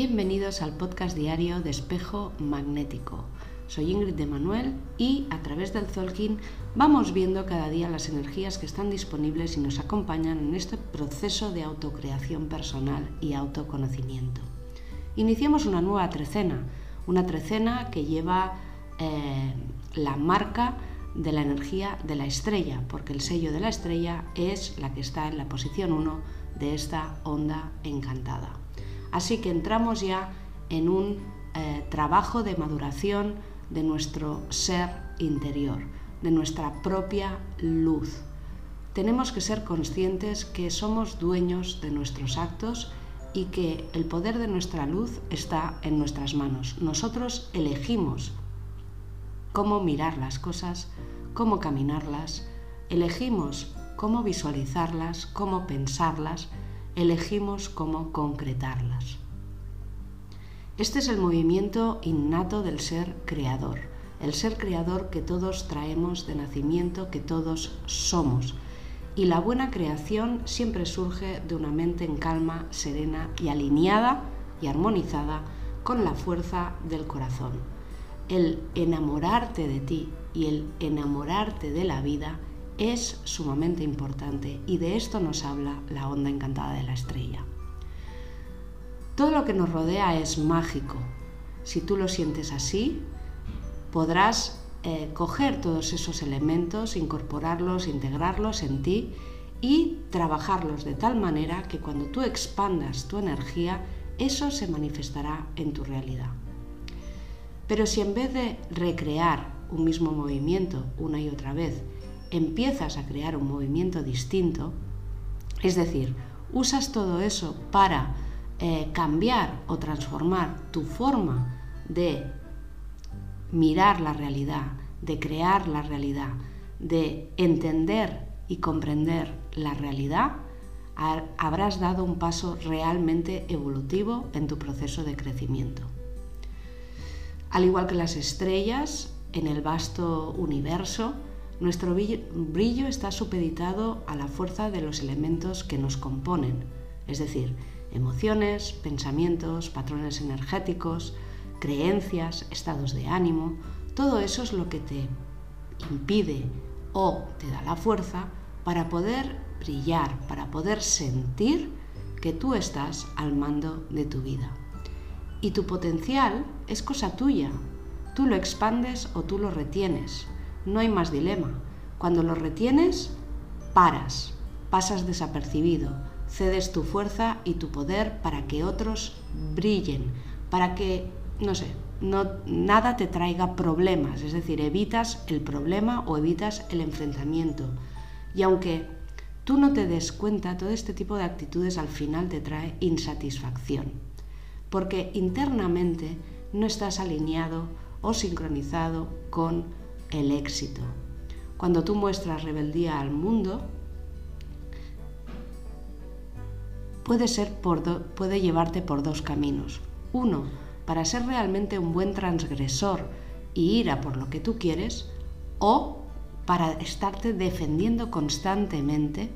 Bienvenidos al podcast diario de Espejo Magnético. Soy Ingrid de Manuel y a través del Zolkin vamos viendo cada día las energías que están disponibles y nos acompañan en este proceso de autocreación personal y autoconocimiento. Iniciamos una nueva trecena, una trecena que lleva eh, la marca de la energía de la estrella, porque el sello de la estrella es la que está en la posición 1 de esta onda encantada. Así que entramos ya en un eh, trabajo de maduración de nuestro ser interior, de nuestra propia luz. Tenemos que ser conscientes que somos dueños de nuestros actos y que el poder de nuestra luz está en nuestras manos. Nosotros elegimos cómo mirar las cosas, cómo caminarlas, elegimos cómo visualizarlas, cómo pensarlas, elegimos cómo concretarlas. Este es el movimiento innato del ser creador, el ser creador que todos traemos de nacimiento, que todos somos. Y la buena creación siempre surge de una mente en calma, serena y alineada y armonizada con la fuerza del corazón. El enamorarte de ti y el enamorarte de la vida es sumamente importante y de esto nos habla la onda encantada de la estrella. Todo lo que nos rodea es mágico. Si tú lo sientes así, podrás eh, coger todos esos elementos, incorporarlos, integrarlos en ti y trabajarlos de tal manera que cuando tú expandas tu energía, eso se manifestará en tu realidad. Pero si en vez de recrear un mismo movimiento una y otra vez, empiezas a crear un movimiento distinto, es decir, usas todo eso para eh, cambiar o transformar tu forma de mirar la realidad, de crear la realidad, de entender y comprender la realidad, habrás dado un paso realmente evolutivo en tu proceso de crecimiento. Al igual que las estrellas en el vasto universo, nuestro brillo está supeditado a la fuerza de los elementos que nos componen, es decir, emociones, pensamientos, patrones energéticos, creencias, estados de ánimo, todo eso es lo que te impide o te da la fuerza para poder brillar, para poder sentir que tú estás al mando de tu vida. Y tu potencial es cosa tuya. Tú lo expandes o tú lo retienes no hay más dilema. Cuando lo retienes, paras, pasas desapercibido, cedes tu fuerza y tu poder para que otros brillen, para que, no sé, no, nada te traiga problemas, es decir, evitas el problema o evitas el enfrentamiento. Y aunque tú no te des cuenta, todo este tipo de actitudes al final te trae insatisfacción, porque internamente no estás alineado o sincronizado con el éxito. Cuando tú muestras rebeldía al mundo, puede, ser por puede llevarte por dos caminos. Uno, para ser realmente un buen transgresor y ir a por lo que tú quieres, o para estarte defendiendo constantemente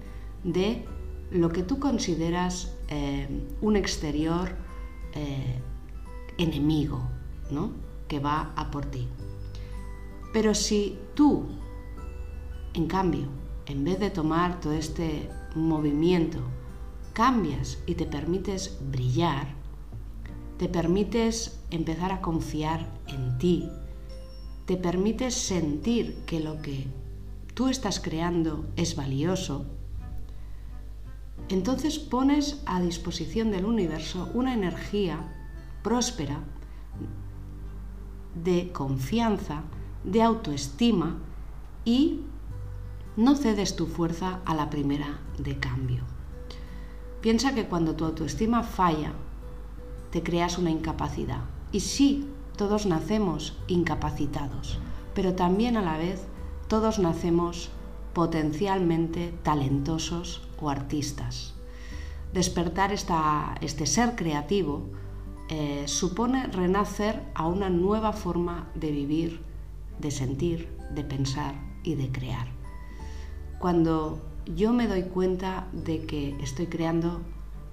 de lo que tú consideras eh, un exterior eh, enemigo, ¿no? que va a por ti. Pero si tú, en cambio, en vez de tomar todo este movimiento, cambias y te permites brillar, te permites empezar a confiar en ti, te permites sentir que lo que tú estás creando es valioso, entonces pones a disposición del universo una energía próspera de confianza, de autoestima y no cedes tu fuerza a la primera de cambio. Piensa que cuando tu autoestima falla, te creas una incapacidad. Y sí, todos nacemos incapacitados, pero también a la vez todos nacemos potencialmente talentosos o artistas. Despertar este ser creativo eh, supone renacer a una nueva forma de vivir de sentir, de pensar y de crear. Cuando yo me doy cuenta de que estoy creando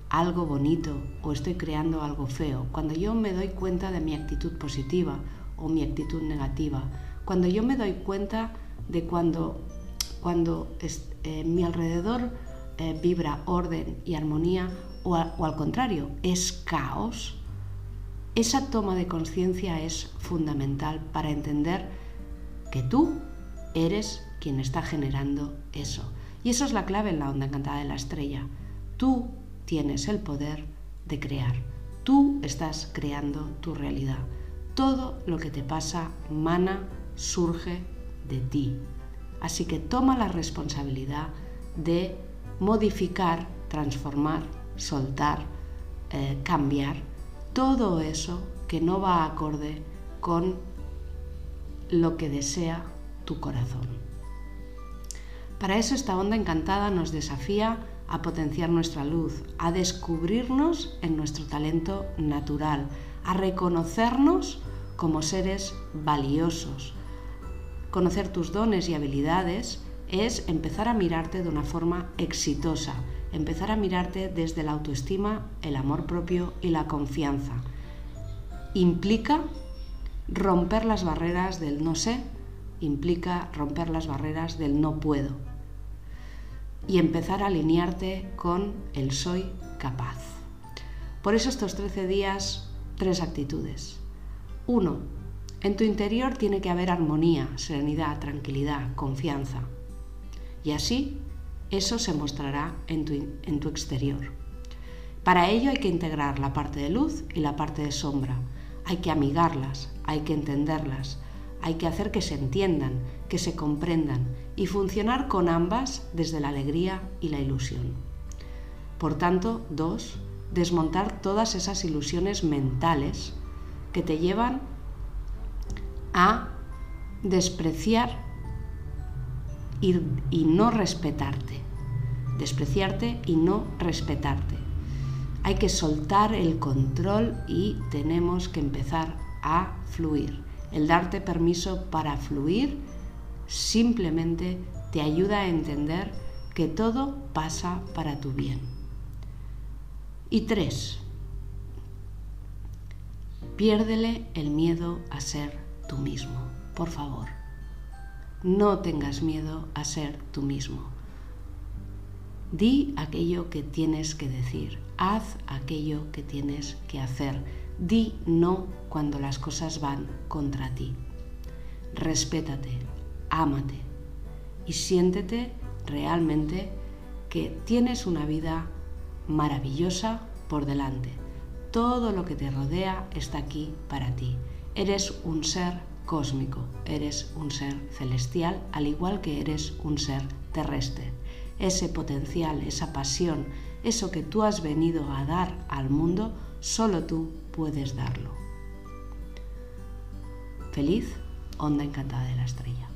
algo bonito o estoy creando algo feo, cuando yo me doy cuenta de mi actitud positiva o mi actitud negativa, cuando yo me doy cuenta de cuando, cuando eh, mi alrededor eh, vibra orden y armonía o al contrario, es caos, esa toma de conciencia es fundamental para entender que tú eres quien está generando eso. Y eso es la clave en la onda encantada de la estrella. Tú tienes el poder de crear. Tú estás creando tu realidad. Todo lo que te pasa mana, surge de ti. Así que toma la responsabilidad de modificar, transformar, soltar, eh, cambiar todo eso que no va acorde con lo que desea tu corazón. Para eso esta onda encantada nos desafía a potenciar nuestra luz, a descubrirnos en nuestro talento natural, a reconocernos como seres valiosos. Conocer tus dones y habilidades es empezar a mirarte de una forma exitosa, empezar a mirarte desde la autoestima, el amor propio y la confianza. Implica romper las barreras del no sé, implica romper las barreras del no puedo y empezar a alinearte con el soy capaz. Por eso estos 13 días, tres actitudes. Uno, en tu interior tiene que haber armonía, serenidad, tranquilidad, confianza. Y así eso se mostrará en tu, en tu exterior. Para ello hay que integrar la parte de luz y la parte de sombra. Hay que amigarlas, hay que entenderlas, hay que hacer que se entiendan, que se comprendan y funcionar con ambas desde la alegría y la ilusión. Por tanto, dos, desmontar todas esas ilusiones mentales que te llevan a despreciar y, no respetarte. Despreciarte y no respetarte. Hay que soltar el control y tenemos que empezar a fluir. El darte permiso para fluir simplemente te ayuda a entender que todo pasa para tu bien. Y tres, piérdele el miedo a ser tú mismo, por favor. No tengas miedo a ser tú mismo. Di aquello que tienes que decir, haz aquello que tienes que hacer. Di no cuando las cosas van contra ti. Respétate, ámate y siéntete realmente que tienes una vida maravillosa por delante. Todo lo que te rodea está aquí para ti. Eres un ser cósmico, eres un ser celestial, al igual que eres un ser terrestre. Ese potencial, esa pasión, eso que tú has venido a dar al mundo, solo tú puedes darlo. Feliz, onda encantada de la estrella.